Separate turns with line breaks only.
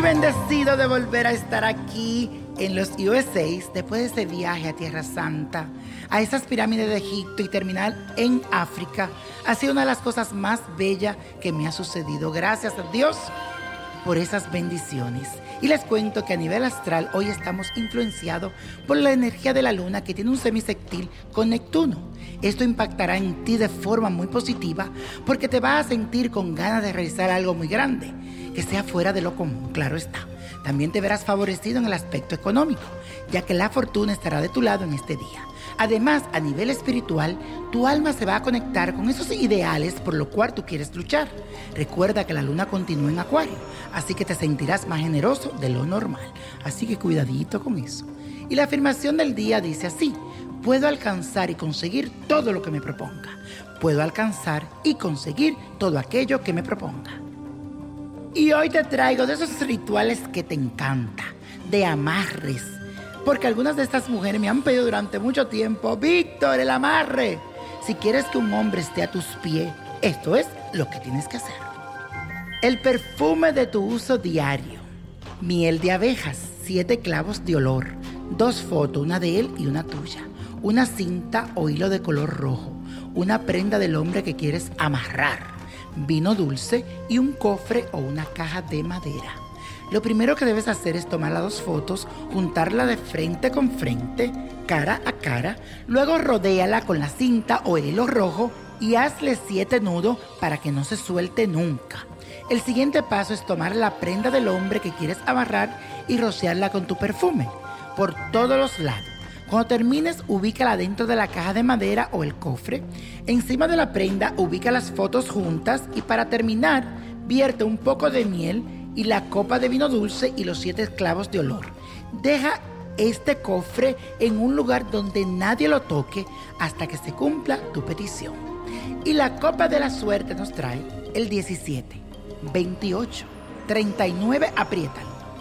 bendecido de volver a estar aquí en los USA después de ese viaje a Tierra Santa, a esas pirámides de Egipto y terminar en África. Ha sido una de las cosas más bellas que me ha sucedido. Gracias a Dios por esas bendiciones. Y les cuento que a nivel astral hoy estamos influenciados por la energía de la luna que tiene un semisectil con Neptuno. Esto impactará en ti de forma muy positiva porque te vas a sentir con ganas de realizar algo muy grande, que sea fuera de lo común, claro está. También te verás favorecido en el aspecto económico, ya que la fortuna estará de tu lado en este día. Además, a nivel espiritual, tu alma se va a conectar con esos ideales por lo cual tú quieres luchar. Recuerda que la luna continúa en Acuario, así que te sentirás más generoso de lo normal. Así que cuidadito con eso. Y la afirmación del día dice así, puedo alcanzar y conseguir todo lo que me proponga. Puedo alcanzar y conseguir todo aquello que me proponga. Y hoy te traigo de esos rituales que te encanta, de amarres porque algunas de estas mujeres me han pedido durante mucho tiempo, Víctor, el amarre. Si quieres que un hombre esté a tus pies, esto es lo que tienes que hacer. El perfume de tu uso diario. Miel de abejas, siete clavos de olor, dos fotos, una de él y una tuya. Una cinta o hilo de color rojo, una prenda del hombre que quieres amarrar, vino dulce y un cofre o una caja de madera. Lo primero que debes hacer es tomar las dos fotos, juntarla de frente con frente, cara a cara, luego rodéala con la cinta o el hilo rojo y hazle siete nudos para que no se suelte nunca. El siguiente paso es tomar la prenda del hombre que quieres amarrar y rociarla con tu perfume por todos los lados. Cuando termines, ubícala dentro de la caja de madera o el cofre. Encima de la prenda, ubica las fotos juntas y para terminar, vierte un poco de miel y la copa de vino dulce y los siete clavos de olor. Deja este cofre en un lugar donde nadie lo toque hasta que se cumpla tu petición. Y la copa de la suerte nos trae el 17, 28, 39, aprietan,